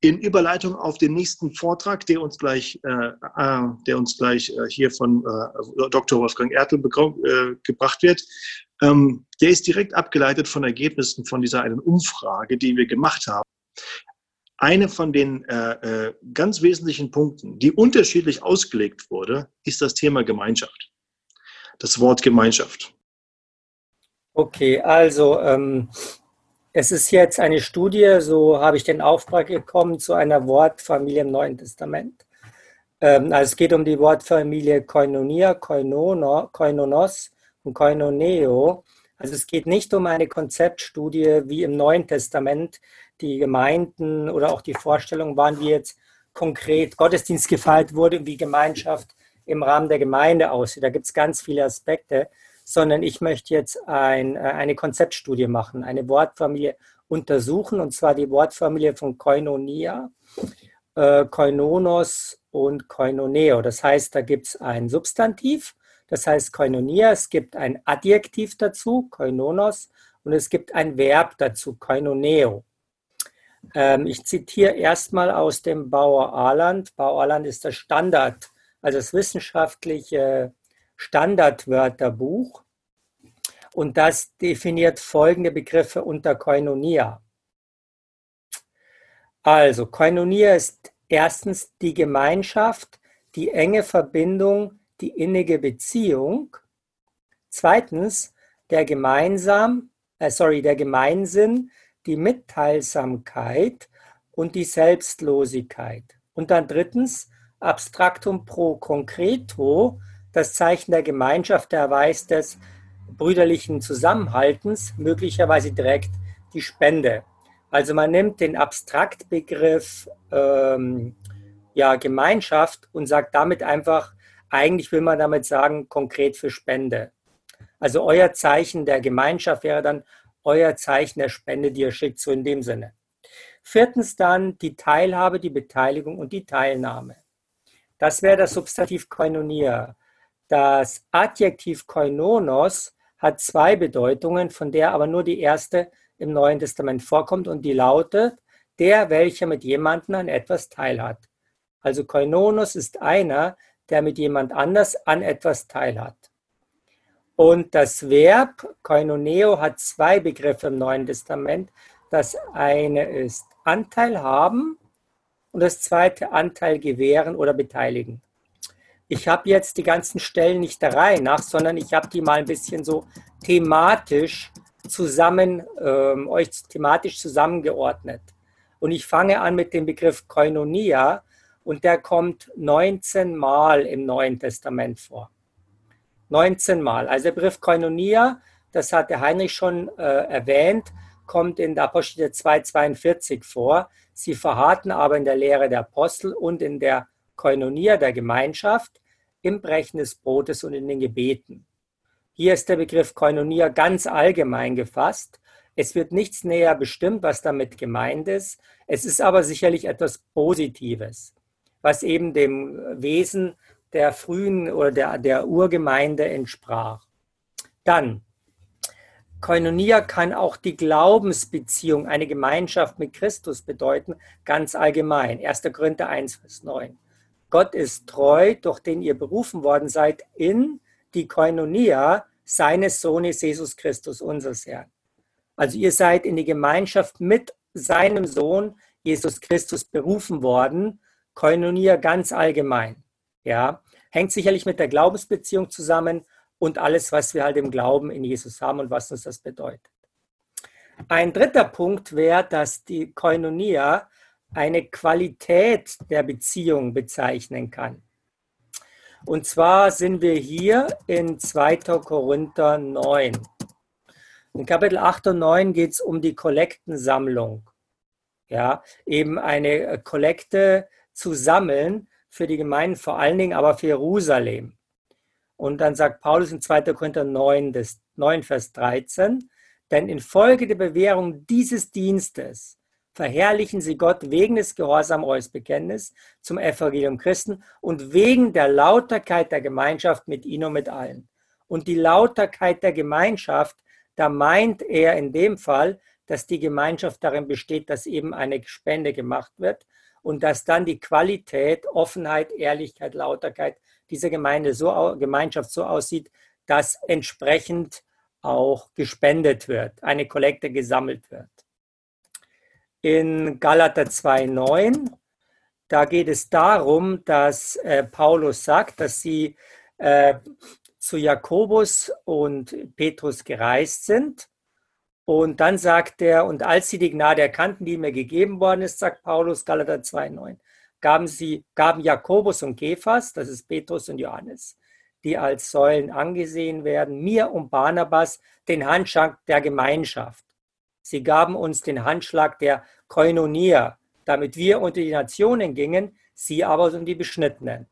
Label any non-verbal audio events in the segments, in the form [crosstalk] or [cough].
in Überleitung auf den nächsten Vortrag, der uns gleich, äh, äh, der uns gleich äh, hier von äh, Dr. Wolfgang Ertel äh, gebracht wird, ähm, der ist direkt abgeleitet von Ergebnissen von dieser einen Umfrage, die wir gemacht haben. Eine von den äh, ganz wesentlichen Punkten, die unterschiedlich ausgelegt wurde, ist das Thema Gemeinschaft. Das Wort Gemeinschaft. Okay, also ähm, es ist jetzt eine Studie, so habe ich den Auftrag bekommen, zu einer Wortfamilie im Neuen Testament. Ähm, also es geht um die Wortfamilie Koinonia, Koinono, Koinonos und Koinoneo. Also es geht nicht um eine Konzeptstudie wie im Neuen Testament. Die Gemeinden oder auch die Vorstellungen waren, wie jetzt konkret Gottesdienst [laughs] gefeiert wurde, wie Gemeinschaft im Rahmen der Gemeinde aussieht. Da gibt es ganz viele Aspekte sondern ich möchte jetzt ein, äh, eine Konzeptstudie machen, eine Wortfamilie untersuchen, und zwar die Wortfamilie von Koinonia, äh, Koinonos und Koinoneo. Das heißt, da gibt es ein Substantiv, das heißt Koinonia, es gibt ein Adjektiv dazu, Koinonos, und es gibt ein Verb dazu, Koinoneo. Ähm, ich zitiere erstmal aus dem Bauer Arland. Bauer Arland ist das Standard, also das wissenschaftliche Standardwörterbuch und das definiert folgende Begriffe unter Koinonia. Also, Koinonia ist erstens die Gemeinschaft, die enge Verbindung, die innige Beziehung. Zweitens, der gemeinsam, äh, sorry, der Gemeinsinn, die Mitteilsamkeit und die Selbstlosigkeit. Und dann drittens, Abstraktum pro concreto, das Zeichen der Gemeinschaft, der Erweis des brüderlichen Zusammenhaltens, möglicherweise direkt die Spende. Also man nimmt den Abstraktbegriff ähm, ja, Gemeinschaft und sagt damit einfach, eigentlich will man damit sagen, konkret für Spende. Also euer Zeichen der Gemeinschaft wäre dann euer Zeichen der Spende, die ihr schickt, so in dem Sinne. Viertens dann die Teilhabe, die Beteiligung und die Teilnahme. Das wäre das Substantiv Koinonia. Das Adjektiv koinonos hat zwei Bedeutungen, von der aber nur die erste im Neuen Testament vorkommt und die lautet, der, welcher mit jemandem an etwas teilhat. Also koinonos ist einer, der mit jemand anders an etwas teilhat. Und das Verb koinoneo hat zwei Begriffe im Neuen Testament. Das eine ist Anteil haben und das zweite Anteil gewähren oder beteiligen. Ich habe jetzt die ganzen Stellen nicht der Reihe nach, sondern ich habe die mal ein bisschen so thematisch zusammen, ähm, euch thematisch zusammengeordnet. Und ich fange an mit dem Begriff Koinonia und der kommt 19 Mal im Neuen Testament vor. 19 Mal. Also der Begriff Koinonia, das hat der Heinrich schon äh, erwähnt, kommt in der Apostel 2,42 vor. Sie verharrten aber in der Lehre der Apostel und in der Koinonia, der Gemeinschaft, im Brechen des Brotes und in den Gebeten. Hier ist der Begriff Koinonia ganz allgemein gefasst. Es wird nichts näher bestimmt, was damit gemeint ist. Es ist aber sicherlich etwas Positives, was eben dem Wesen der frühen oder der, der Urgemeinde entsprach. Dann, Koinonia kann auch die Glaubensbeziehung, eine Gemeinschaft mit Christus bedeuten, ganz allgemein. 1. Korinther 1, Vers 9. Gott ist treu, durch den ihr berufen worden seid in die Koinonia seines Sohnes Jesus Christus, unseres Herrn. Also ihr seid in die Gemeinschaft mit seinem Sohn Jesus Christus berufen worden. Koinonia ganz allgemein. Ja, hängt sicherlich mit der Glaubensbeziehung zusammen und alles, was wir halt im Glauben in Jesus haben und was uns das bedeutet. Ein dritter Punkt wäre, dass die Koinonia eine Qualität der Beziehung bezeichnen kann. Und zwar sind wir hier in 2. Korinther 9. In Kapitel 8 und 9 geht es um die Kollektensammlung. Ja, eben eine Kollekte zu sammeln für die Gemeinden, vor allen Dingen aber für Jerusalem. Und dann sagt Paulus in 2. Korinther 9, 9, Vers 13, denn infolge der Bewährung dieses Dienstes verherrlichen sie Gott wegen des Gehorsam eures Bekenntnis zum Evangelium Christen und wegen der Lauterkeit der Gemeinschaft mit ihnen und mit allen. Und die Lauterkeit der Gemeinschaft, da meint er in dem Fall dass die Gemeinschaft darin besteht, dass eben eine Spende gemacht wird und dass dann die Qualität, Offenheit, Ehrlichkeit, Lauterkeit dieser Gemeinde so, Gemeinschaft so aussieht, dass entsprechend auch gespendet wird, eine Kollekte gesammelt wird. In Galater 2,9, da geht es darum, dass äh, Paulus sagt, dass sie äh, zu Jakobus und Petrus gereist sind. Und dann sagt er, und als sie die Gnade erkannten, die mir gegeben worden ist, sagt Paulus, Galater 2,9, gaben sie, gaben Jakobus und Kephas, das ist Petrus und Johannes, die als Säulen angesehen werden, mir und Barnabas den Handschlag der Gemeinschaft. Sie gaben uns den Handschlag der Koinonia, damit wir unter die Nationen gingen, sie aber um die Beschnittenen.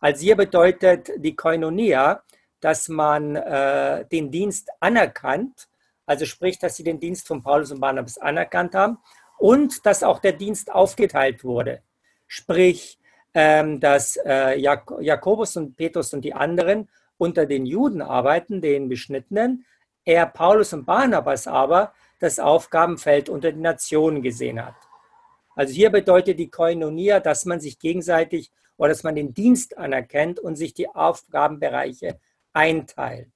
Als hier bedeutet die Koinonia, dass man äh, den Dienst anerkannt, also sprich, dass sie den Dienst von Paulus und Barnabas anerkannt haben und dass auch der Dienst aufgeteilt wurde. Sprich, ähm, dass äh, Jak Jakobus und Petrus und die anderen unter den Juden arbeiten, den Beschnittenen, er Paulus und Barnabas aber das Aufgabenfeld unter den Nationen gesehen hat. Also hier bedeutet die Koinonia, dass man sich gegenseitig oder dass man den Dienst anerkennt und sich die Aufgabenbereiche einteilt.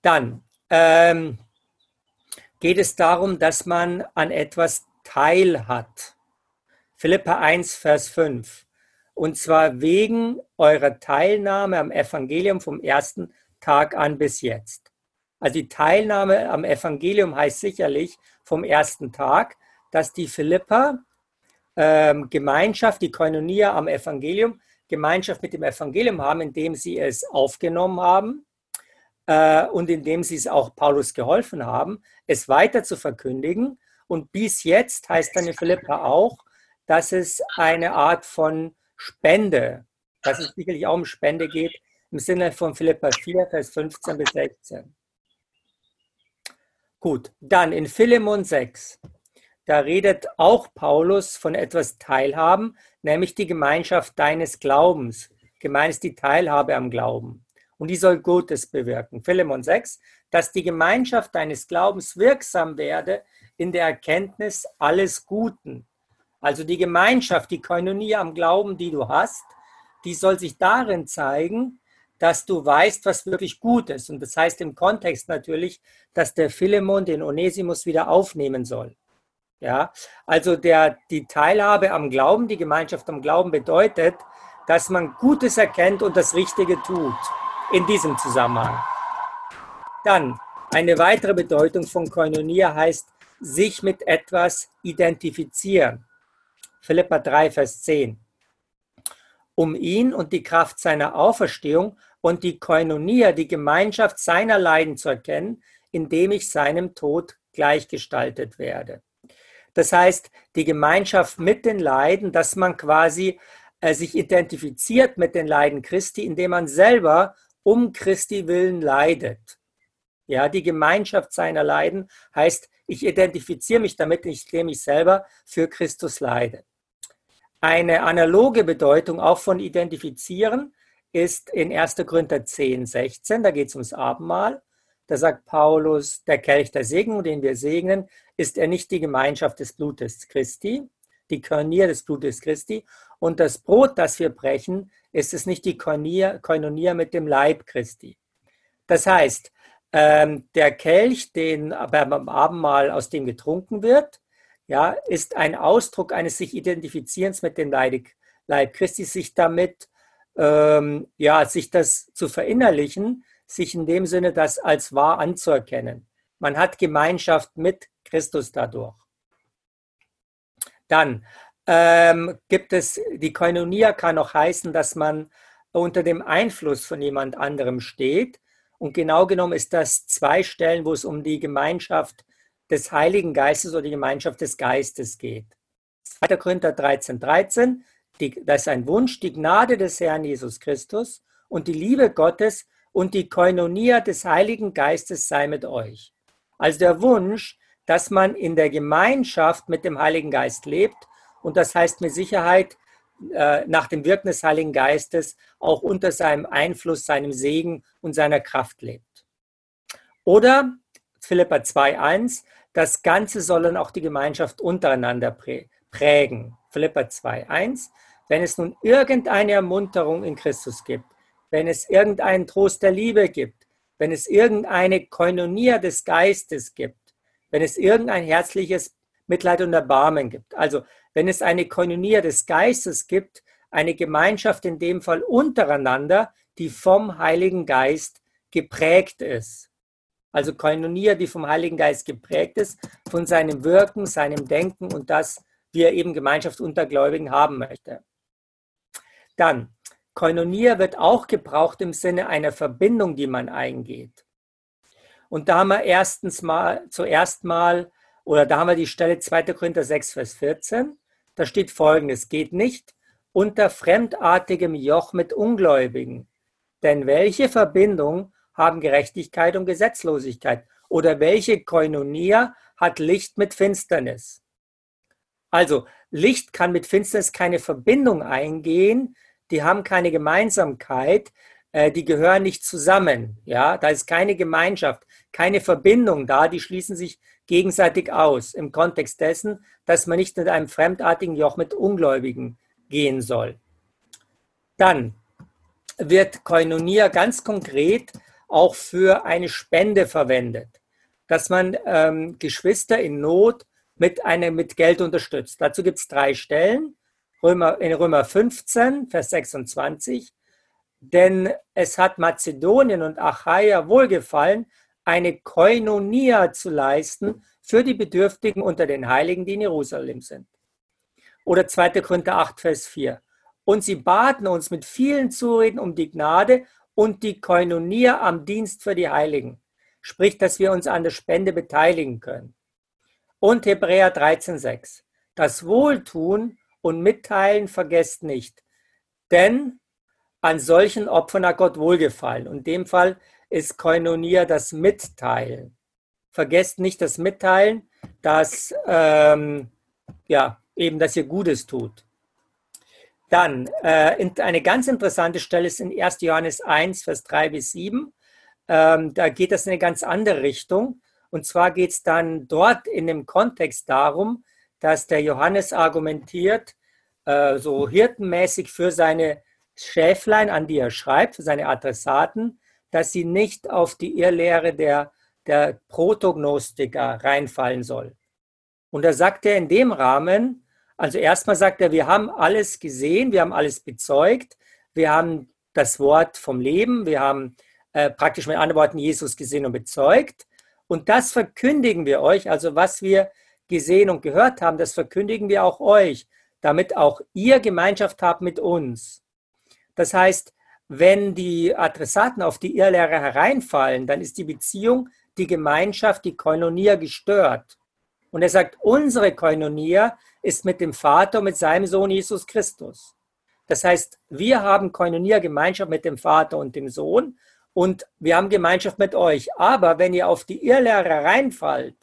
Dann ähm, geht es darum, dass man an etwas teil hat. Philippa 1, Vers 5. Und zwar wegen eurer Teilnahme am Evangelium vom ersten Tag an bis jetzt. Also die Teilnahme am Evangelium heißt sicherlich vom ersten Tag, dass die Philippa ähm, Gemeinschaft, die Koinonia am Evangelium, Gemeinschaft mit dem Evangelium haben, indem sie es aufgenommen haben äh, und indem sie es auch Paulus geholfen haben, es weiter zu verkündigen. Und bis jetzt heißt dann in Philippa auch, dass es eine Art von Spende, dass es sicherlich auch um Spende geht, im Sinne von Philippa 4, Vers 15 bis 16. Gut, dann in Philemon 6, da redet auch Paulus von etwas Teilhaben, nämlich die Gemeinschaft deines Glaubens. Gemeint ist die Teilhabe am Glauben. Und die soll Gutes bewirken. Philemon 6, dass die Gemeinschaft deines Glaubens wirksam werde in der Erkenntnis alles Guten also die Gemeinschaft, die Koinonie am Glauben, die du hast, die soll sich darin zeigen, dass du weißt, was wirklich gut ist. Und das heißt im Kontext natürlich, dass der Philemon den Onesimus wieder aufnehmen soll. Ja, also der, die Teilhabe am Glauben, die Gemeinschaft am Glauben bedeutet, dass man Gutes erkennt und das Richtige tut. In diesem Zusammenhang. Dann eine weitere Bedeutung von Koinonia heißt, sich mit etwas identifizieren. Philippa 3, Vers 10. Um ihn und die Kraft seiner Auferstehung und die Koinonia, die Gemeinschaft seiner Leiden zu erkennen, indem ich seinem Tod gleichgestaltet werde. Das heißt, die Gemeinschaft mit den Leiden, dass man quasi äh, sich identifiziert mit den Leiden Christi, indem man selber um Christi willen leidet. Ja, die Gemeinschaft seiner Leiden heißt, ich identifiziere mich damit, indem ich selber für Christus leide. Eine analoge Bedeutung auch von identifizieren ist in 1. Korinther 10, 16, da geht es ums Abendmahl. Da sagt Paulus, der Kelch der Segnung, den wir segnen, ist er nicht die Gemeinschaft des Blutes Christi, die Körnier des Blutes Christi. Und das Brot, das wir brechen, ist es nicht die Koinonia mit dem Leib Christi. Das heißt, ähm, der Kelch, den beim Abendmahl aus dem getrunken wird, ja, ist ein Ausdruck eines sich Identifizierens mit dem Leib Christi, sich damit, ähm, ja, sich das zu verinnerlichen, sich in dem Sinne das als wahr anzuerkennen. Man hat Gemeinschaft mit Christus dadurch. Dann ähm, gibt es, die Koinonia kann auch heißen, dass man unter dem Einfluss von jemand anderem steht. Und genau genommen ist das zwei Stellen, wo es um die Gemeinschaft des Heiligen Geistes oder die Gemeinschaft des Geistes geht. 2. Korinther 13, 13, die, das ist ein Wunsch, die Gnade des Herrn Jesus Christus und die Liebe Gottes und die Koinonia des Heiligen Geistes sei mit euch. Also der Wunsch, dass man in der Gemeinschaft mit dem Heiligen Geist lebt und das heißt mit Sicherheit äh, nach dem Wirken des Heiligen Geistes auch unter seinem Einfluss, seinem Segen und seiner Kraft lebt. Oder Philippa 2,1, das Ganze soll dann auch die Gemeinschaft untereinander prägen. Philippa 2,1, wenn es nun irgendeine Ermunterung in Christus gibt, wenn es irgendeinen Trost der Liebe gibt, wenn es irgendeine Koinonia des Geistes gibt, wenn es irgendein herzliches Mitleid und Erbarmen gibt. Also wenn es eine Koinonia des Geistes gibt, eine Gemeinschaft in dem Fall untereinander, die vom Heiligen Geist geprägt ist. Also Koinonia, die vom Heiligen Geist geprägt ist, von seinem Wirken, seinem Denken und das, wie er eben Gemeinschaft unter Gläubigen haben möchte. Dann, Koinonia wird auch gebraucht im Sinne einer Verbindung, die man eingeht. Und da haben wir erstens mal, zuerst mal, oder da haben wir die Stelle 2. Korinther 6, Vers 14. Da steht folgendes, geht nicht unter fremdartigem Joch mit Ungläubigen. Denn welche Verbindung haben Gerechtigkeit und Gesetzlosigkeit? Oder welche Koinonia hat Licht mit Finsternis? Also Licht kann mit Finsternis keine Verbindung eingehen, die haben keine Gemeinsamkeit, äh, die gehören nicht zusammen. Ja, da ist keine Gemeinschaft, keine Verbindung da, die schließen sich gegenseitig aus im Kontext dessen, dass man nicht mit einem fremdartigen Joch mit Ungläubigen gehen soll. Dann wird Koinonia ganz konkret auch für eine Spende verwendet, dass man ähm, Geschwister in Not mit, eine, mit Geld unterstützt. Dazu gibt es drei Stellen. Römer, in Römer 15, Vers 26. Denn es hat Mazedonien und Achaia wohlgefallen, eine Koinonia zu leisten für die Bedürftigen unter den Heiligen, die in Jerusalem sind. Oder 2. Korinther 8, Vers 4. Und sie baten uns mit vielen Zureden um die Gnade und die Koinonia am Dienst für die Heiligen. Sprich, dass wir uns an der Spende beteiligen können. Und Hebräer 13, 6. Das Wohltun und Mitteilen vergesst nicht, denn an solchen Opfern hat Gott wohlgefallen. Und in dem Fall ist Koinonia das Mitteilen. Vergesst nicht das Mitteilen, dass ähm, ja, eben, dass ihr Gutes tut. Dann äh, eine ganz interessante Stelle ist in 1. Johannes 1, Vers 3 bis 7. Ähm, da geht das in eine ganz andere Richtung. Und zwar geht es dann dort in dem Kontext darum, dass der Johannes argumentiert, äh, so hirtenmäßig für seine Schäflein, an die er schreibt, für seine Adressaten, dass sie nicht auf die Irrlehre der, der Protognostiker reinfallen soll. Und da sagt er in dem Rahmen, also erstmal sagt er, wir haben alles gesehen, wir haben alles bezeugt, wir haben das Wort vom Leben, wir haben äh, praktisch mit anderen Worten Jesus gesehen und bezeugt. Und das verkündigen wir euch, also was wir gesehen und gehört haben, das verkündigen wir auch euch, damit auch ihr Gemeinschaft habt mit uns. Das heißt, wenn die Adressaten auf die Irrlehre hereinfallen, dann ist die Beziehung, die Gemeinschaft, die Koinonia gestört. Und er sagt, unsere Koinonia ist mit dem Vater und mit seinem Sohn Jesus Christus. Das heißt, wir haben Koinonia Gemeinschaft mit dem Vater und dem Sohn und wir haben Gemeinschaft mit euch. Aber wenn ihr auf die Irrlehre reinfallt,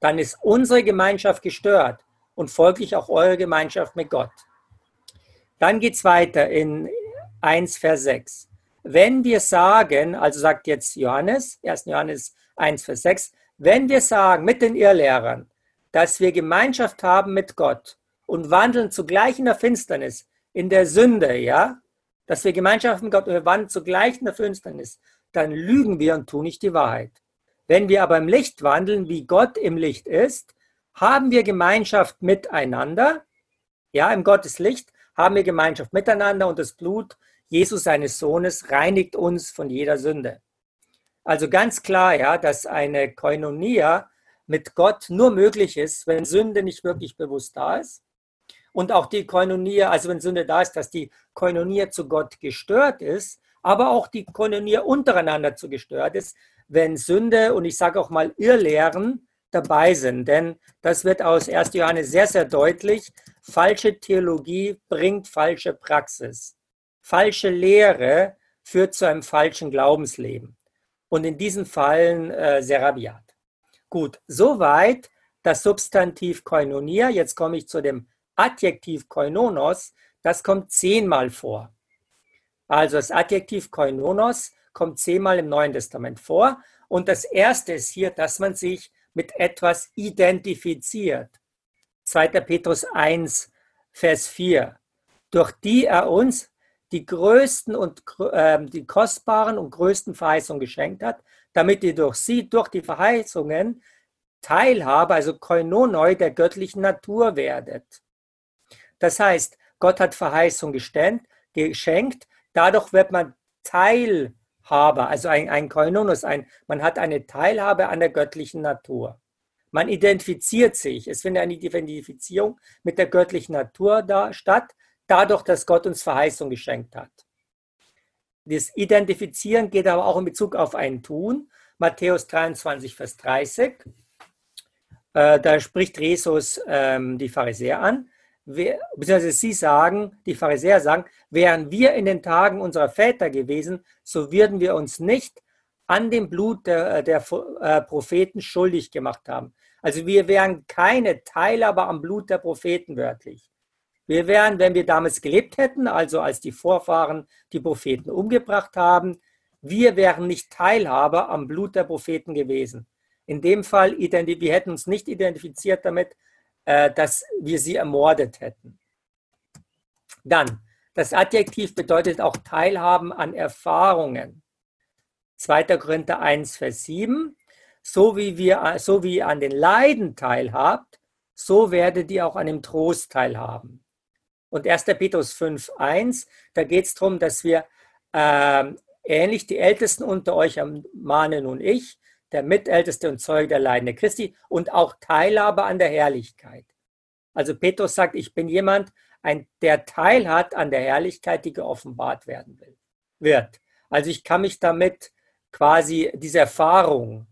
dann ist unsere Gemeinschaft gestört und folglich auch eure Gemeinschaft mit Gott. Dann geht es weiter in 1, Vers 6. Wenn wir sagen, also sagt jetzt Johannes, 1. Johannes 1, Vers 6, wenn wir sagen mit den Irrlehrern, dass wir Gemeinschaft haben mit Gott und wandeln zugleich in der Finsternis, in der Sünde, ja, dass wir Gemeinschaft mit Gott wandeln zugleich in der Finsternis, dann lügen wir und tun nicht die Wahrheit. Wenn wir aber im Licht wandeln, wie Gott im Licht ist, haben wir Gemeinschaft miteinander. Ja, im Gottes Licht haben wir Gemeinschaft miteinander und das Blut Jesus seines Sohnes reinigt uns von jeder Sünde. Also ganz klar, ja, dass eine Koinonia mit Gott nur möglich ist, wenn Sünde nicht wirklich bewusst da ist. Und auch die Koinonia, also wenn Sünde da ist, dass die Koinonia zu Gott gestört ist, aber auch die Koinonia untereinander zu gestört ist, wenn Sünde und ich sage auch mal Irrlehren dabei sind. Denn das wird aus 1. Johannes sehr, sehr deutlich. Falsche Theologie bringt falsche Praxis. Falsche Lehre führt zu einem falschen Glaubensleben. Und in diesen Fallen äh, sehr rabiat. Gut, soweit das Substantiv koinonia. Jetzt komme ich zu dem Adjektiv koinonos. Das kommt zehnmal vor. Also das Adjektiv koinonos kommt zehnmal im Neuen Testament vor. Und das erste ist hier, dass man sich mit etwas identifiziert. 2. Petrus 1, Vers 4. Durch die er uns die größten und äh, die kostbaren und größten Verheißungen geschenkt hat, damit ihr durch sie, durch die Verheißungen, Teilhabe, also Koinonoi der göttlichen Natur werdet. Das heißt, Gott hat Verheißung geschenkt, dadurch wird man Teilhaber, also ein, ein Koinonos, ein, man hat eine Teilhabe an der göttlichen Natur. Man identifiziert sich, es findet eine Identifizierung mit der göttlichen Natur da, statt, dadurch, dass Gott uns Verheißung geschenkt hat. Das Identifizieren geht aber auch in Bezug auf ein Tun. Matthäus 23, Vers 30. Äh, da spricht Jesus ähm, die Pharisäer an. Beziehungsweise sie sagen, die Pharisäer sagen, wären wir in den Tagen unserer Väter gewesen, so würden wir uns nicht an dem Blut der, der äh, Propheten schuldig gemacht haben. Also wir wären keine Teilhaber am Blut der Propheten wörtlich. Wir wären, wenn wir damals gelebt hätten, also als die Vorfahren die Propheten umgebracht haben, wir wären nicht Teilhaber am Blut der Propheten gewesen. In dem Fall, wir hätten uns nicht identifiziert damit, äh, dass wir sie ermordet hätten. Dann, das Adjektiv bedeutet auch Teilhaben an Erfahrungen. 2. Korinther 1, Vers 7. So wie, wir, so wie ihr an den Leiden teilhabt, so werdet ihr auch an dem Trost teilhaben. Und 1. Petrus 5, 1, da geht es darum, dass wir äh, ähnlich die Ältesten unter euch mahnen nun ich, der Mitälteste und Zeuge der Leiden Christi und auch Teilhabe an der Herrlichkeit. Also Petrus sagt, ich bin jemand, ein, der Teil hat an der Herrlichkeit, die geoffenbart werden will, wird. Also ich kann mich damit quasi, diese Erfahrung,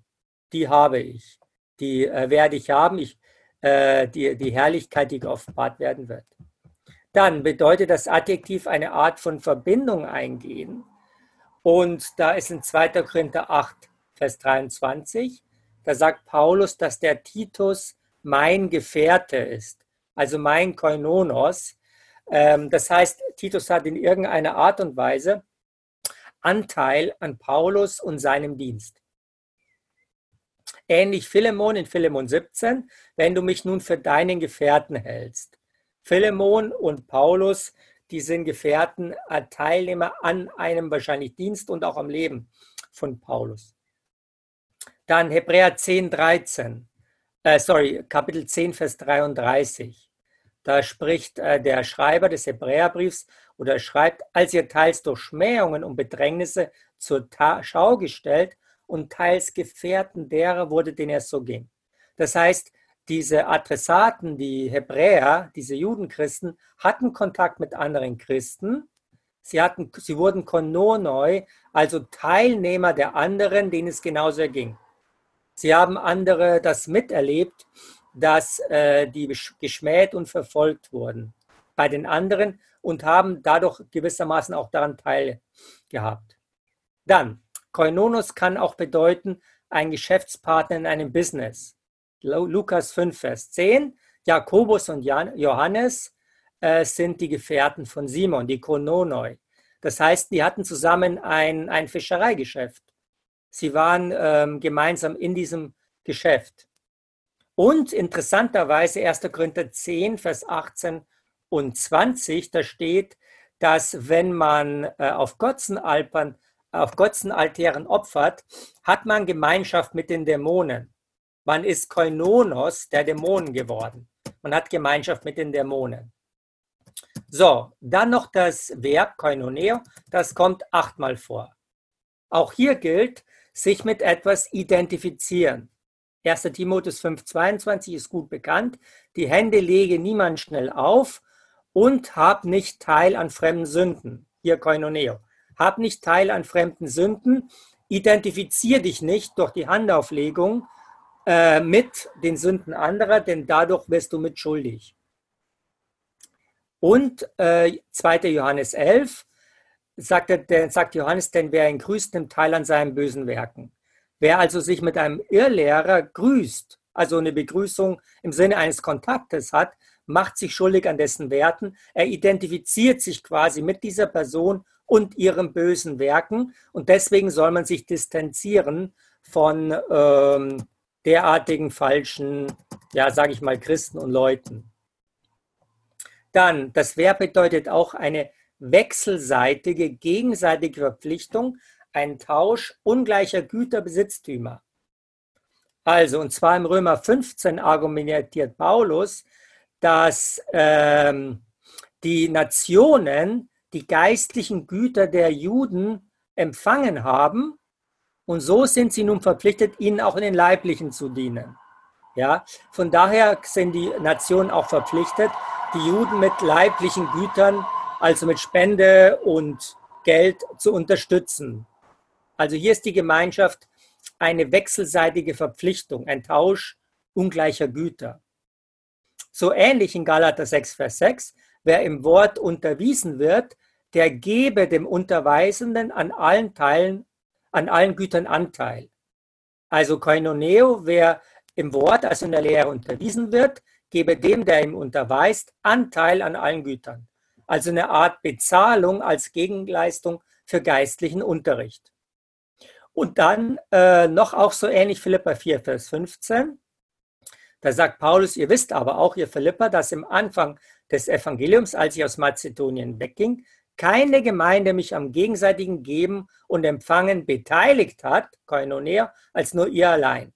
die habe ich, die äh, werde ich haben, ich, äh, die, die Herrlichkeit, die geoffenbart werden wird. Dann bedeutet das Adjektiv eine Art von Verbindung eingehen. Und da ist in 2. Korinther 8, Vers 23, da sagt Paulus, dass der Titus mein Gefährte ist, also mein Koinonos. Ähm, das heißt, Titus hat in irgendeiner Art und Weise Anteil an Paulus und seinem Dienst. Ähnlich Philemon in Philemon 17, wenn du mich nun für deinen Gefährten hältst. Philemon und Paulus, die sind Gefährten, äh, Teilnehmer an einem wahrscheinlich Dienst und auch am Leben von Paulus. Dann Hebräer 10, 13, äh, sorry, Kapitel 10, Vers 33. Da spricht äh, der Schreiber des Hebräerbriefs oder schreibt, als ihr teils durch Schmähungen und Bedrängnisse zur Ta Schau gestellt und teils Gefährten derer wurde, denen es so ging. Das heißt, diese Adressaten, die Hebräer, diese Judenchristen, hatten Kontakt mit anderen Christen. Sie, hatten, sie wurden Kononoi, also Teilnehmer der anderen, denen es genauso ging. Sie haben andere das miterlebt, dass äh, die geschmäht und verfolgt wurden bei den anderen und haben dadurch gewissermaßen auch daran teilgehabt. Dann, Koinonos kann auch bedeuten, ein Geschäftspartner in einem Business. Lukas 5, Vers 10. Jakobus und Johannes äh, sind die Gefährten von Simon, die Kononoi. Das heißt, die hatten zusammen ein, ein Fischereigeschäft. Sie waren ähm, gemeinsam in diesem Geschäft. Und interessanterweise 1. Korinther 10, Vers 18 und 20, da steht, dass wenn man äh, auf Götzenalpern, auf Götzenaltären opfert, hat man Gemeinschaft mit den Dämonen. Man ist Koinonos der Dämonen geworden. Man hat Gemeinschaft mit den Dämonen. So, dann noch das Verb Koinoneo, das kommt achtmal vor. Auch hier gilt, sich mit etwas identifizieren. 1. Timotheus 5,22 ist gut bekannt. Die Hände lege niemand schnell auf und hab nicht Teil an fremden Sünden. Hier Koinoneo. Hab nicht Teil an fremden Sünden. Identifizier dich nicht durch die Handauflegung, äh, mit den Sünden anderer, denn dadurch wirst du mitschuldig. Und äh, 2. Johannes 11 sagt, er, sagt Johannes, denn wer ihn grüßt, nimmt teil an seinen bösen Werken. Wer also sich mit einem Irrlehrer grüßt, also eine Begrüßung im Sinne eines Kontaktes hat, macht sich schuldig an dessen Werten. Er identifiziert sich quasi mit dieser Person und ihren bösen Werken und deswegen soll man sich distanzieren von ähm, derartigen falschen, ja, sage ich mal, Christen und Leuten. Dann, das Verb bedeutet auch eine wechselseitige, gegenseitige Verpflichtung, ein Tausch ungleicher Güterbesitztümer. Also, und zwar im Römer 15 argumentiert Paulus, dass ähm, die Nationen die geistlichen Güter der Juden empfangen haben und so sind sie nun verpflichtet, ihnen auch in den leiblichen zu dienen. Ja, von daher sind die Nationen auch verpflichtet, die Juden mit leiblichen Gütern, also mit Spende und Geld zu unterstützen. Also hier ist die Gemeinschaft eine wechselseitige Verpflichtung, ein Tausch ungleicher Güter. So ähnlich in Galater 6, Vers 6, wer im Wort unterwiesen wird, der gebe dem Unterweisenden an allen Teilen, an allen Gütern Anteil. Also Koinoneo, wer im Wort, also in der Lehre unterwiesen wird, gebe dem, der ihm unterweist, Anteil an allen Gütern. Also eine Art Bezahlung als Gegenleistung für geistlichen Unterricht. Und dann äh, noch auch so ähnlich Philippa 4, Vers 15. Da sagt Paulus, ihr wisst aber auch, ihr Philippa, dass im Anfang des Evangeliums, als ich aus Mazedonien wegging, keine Gemeinde mich am gegenseitigen Geben und Empfangen beteiligt hat, Koinonia, als nur ihr allein.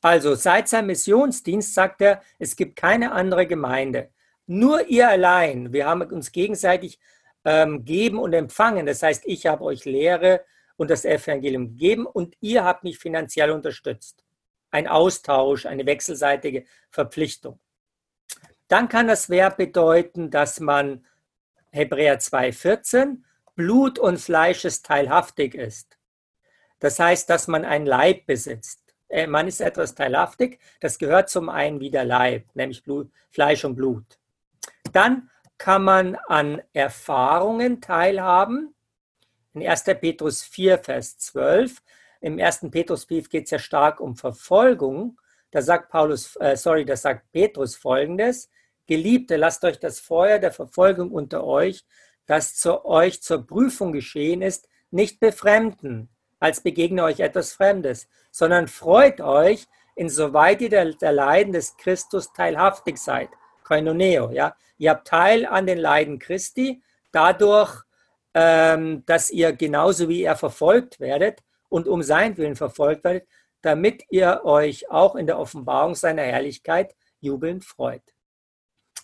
Also seit seinem Missionsdienst sagt er, es gibt keine andere Gemeinde. Nur ihr allein. Wir haben uns gegenseitig ähm, geben und empfangen. Das heißt, ich habe euch Lehre und das Evangelium gegeben und ihr habt mich finanziell unterstützt. Ein Austausch, eine wechselseitige Verpflichtung. Dann kann das Verb bedeuten, dass man Hebräer 2,14 Blut und Fleisches teilhaftig ist. Das heißt, dass man ein Leib besitzt. Äh, man ist etwas teilhaftig, das gehört zum einen wie der Leib, nämlich Blut, Fleisch und Blut. Dann kann man an Erfahrungen teilhaben. In 1. Petrus 4, Vers 12. Im 1. Petrusbrief geht es ja stark um Verfolgung. Da sagt Paulus, äh, sorry, da sagt Petrus folgendes: Geliebte, lasst euch das Feuer der Verfolgung unter euch, das zu euch zur Prüfung geschehen ist, nicht befremden, als begegne euch etwas Fremdes, sondern freut euch, insoweit ihr der, der Leiden des Christus teilhaftig seid. Koinoneo, ja. Ihr habt Teil an den Leiden Christi, dadurch, ähm, dass ihr genauso wie er verfolgt werdet und um sein Willen verfolgt werdet, damit ihr euch auch in der Offenbarung seiner Herrlichkeit jubelnd freut.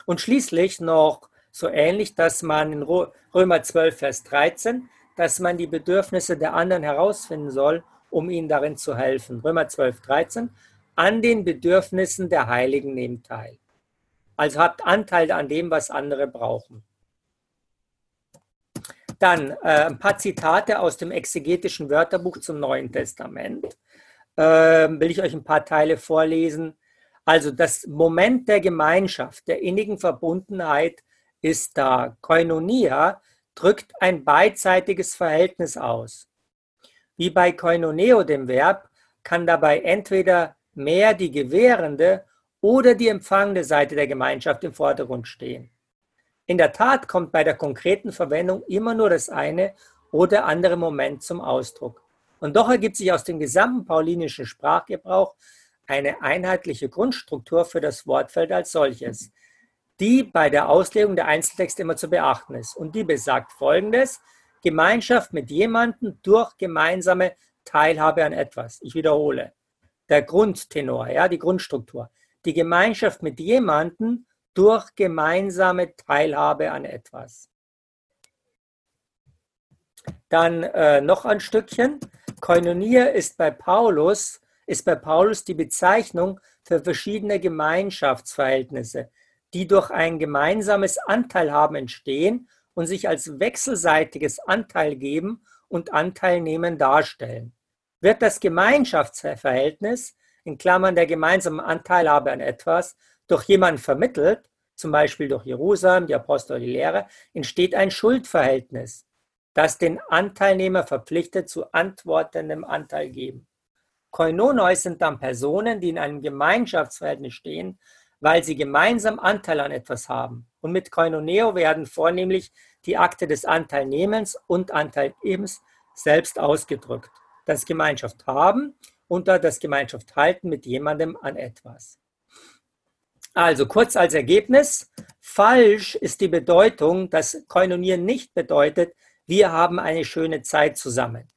Und schließlich noch so ähnlich, dass man in Römer 12, Vers 13, dass man die Bedürfnisse der anderen herausfinden soll, um ihnen darin zu helfen. Römer 12, 13, an den Bedürfnissen der Heiligen nehmt teil. Also habt Anteil an dem, was andere brauchen. Dann äh, ein paar Zitate aus dem exegetischen Wörterbuch zum Neuen Testament. Äh, will ich euch ein paar Teile vorlesen. Also das Moment der Gemeinschaft, der innigen Verbundenheit ist da. Koinonia drückt ein beidseitiges Verhältnis aus. Wie bei Koinoneo, dem Verb, kann dabei entweder mehr die gewährende oder die empfangende Seite der Gemeinschaft im Vordergrund stehen. In der Tat kommt bei der konkreten Verwendung immer nur das eine oder andere Moment zum Ausdruck. Und doch ergibt sich aus dem gesamten paulinischen Sprachgebrauch eine einheitliche Grundstruktur für das Wortfeld als solches, die bei der Auslegung der Einzeltexte immer zu beachten ist. Und die besagt folgendes: Gemeinschaft mit jemandem durch gemeinsame Teilhabe an etwas. Ich wiederhole. Der Grundtenor, ja, die Grundstruktur die Gemeinschaft mit jemandem durch gemeinsame Teilhabe an etwas. Dann äh, noch ein Stückchen. Koinonia ist bei Paulus ist bei Paulus die Bezeichnung für verschiedene Gemeinschaftsverhältnisse, die durch ein gemeinsames Anteilhaben entstehen und sich als wechselseitiges Anteilgeben und Anteilnehmen darstellen. Wird das Gemeinschaftsverhältnis in Klammern der gemeinsame Anteilhabe an etwas, durch jemanden vermittelt, zum Beispiel durch Jerusalem, die Apostel, die Lehre, entsteht ein Schuldverhältnis, das den Anteilnehmer verpflichtet zu antwortendem Anteil geben. Koinonoi sind dann Personen, die in einem Gemeinschaftsverhältnis stehen, weil sie gemeinsam Anteil an etwas haben. Und mit Koinoneo werden vornehmlich die Akte des Anteilnehmens und Anteilgebens selbst ausgedrückt. das Gemeinschaft haben und das Gemeinschaft halten mit jemandem an etwas. Also kurz als Ergebnis, falsch ist die Bedeutung, dass Koinonieren nicht bedeutet, wir haben eine schöne Zeit zusammen.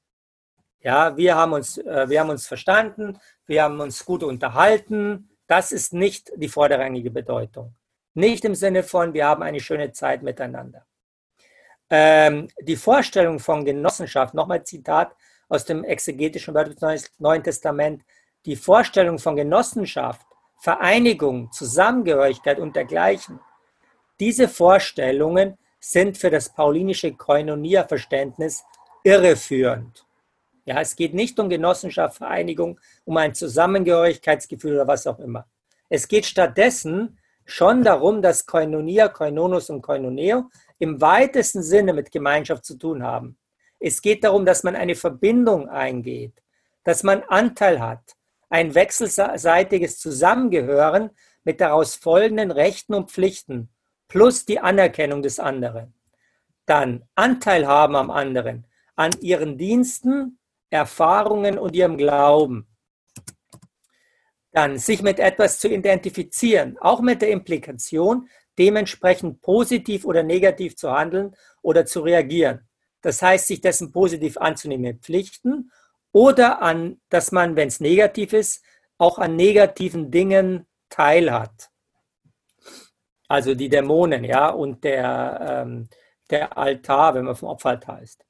Ja, wir haben uns, äh, wir haben uns verstanden, wir haben uns gut unterhalten. Das ist nicht die vorderrangige Bedeutung. Nicht im Sinne von, wir haben eine schöne Zeit miteinander. Ähm, die Vorstellung von Genossenschaft, nochmal Zitat aus dem exegetischen Wort des Neuen Testament, die Vorstellung von Genossenschaft, Vereinigung, Zusammengehörigkeit und dergleichen, diese Vorstellungen sind für das paulinische Koinonia-Verständnis irreführend. Ja, es geht nicht um Genossenschaft, Vereinigung, um ein Zusammengehörigkeitsgefühl oder was auch immer. Es geht stattdessen schon darum, dass Koinonia, Koinonus und Koinoneo im weitesten Sinne mit Gemeinschaft zu tun haben. Es geht darum, dass man eine Verbindung eingeht, dass man Anteil hat, ein wechselseitiges Zusammengehören mit daraus folgenden Rechten und Pflichten plus die Anerkennung des anderen. Dann Anteil haben am anderen, an ihren Diensten, Erfahrungen und ihrem Glauben. Dann sich mit etwas zu identifizieren, auch mit der Implikation, dementsprechend positiv oder negativ zu handeln oder zu reagieren. Das heißt, sich dessen positiv anzunehmen Pflichten oder an, dass man, wenn es negativ ist, auch an negativen Dingen teilhat. Also die Dämonen, ja, und der, ähm, der Altar, wenn man vom Opferaltar ist.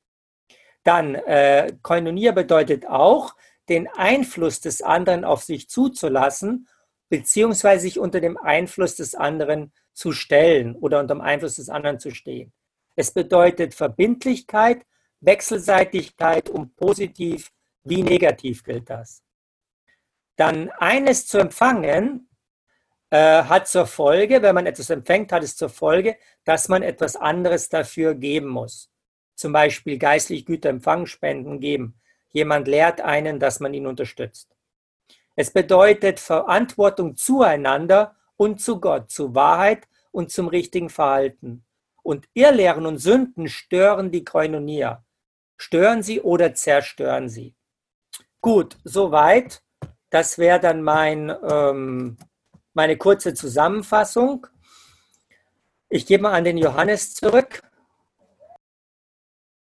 Dann, äh, Koinonia bedeutet auch, den Einfluss des anderen auf sich zuzulassen, beziehungsweise sich unter dem Einfluss des anderen zu stellen oder unter dem Einfluss des anderen zu stehen. Es bedeutet Verbindlichkeit, Wechselseitigkeit und positiv wie negativ gilt das. Dann eines zu empfangen äh, hat zur Folge, wenn man etwas empfängt, hat es zur Folge, dass man etwas anderes dafür geben muss. Zum Beispiel geistlich Güter empfangen, spenden, geben. Jemand lehrt einen, dass man ihn unterstützt. Es bedeutet Verantwortung zueinander und zu Gott, zu Wahrheit und zum richtigen Verhalten. Und Irrlehren und Sünden stören die Koinonia. Stören sie oder zerstören sie. Gut, soweit. Das wäre dann mein, ähm, meine kurze Zusammenfassung. Ich gebe mal an den Johannes zurück.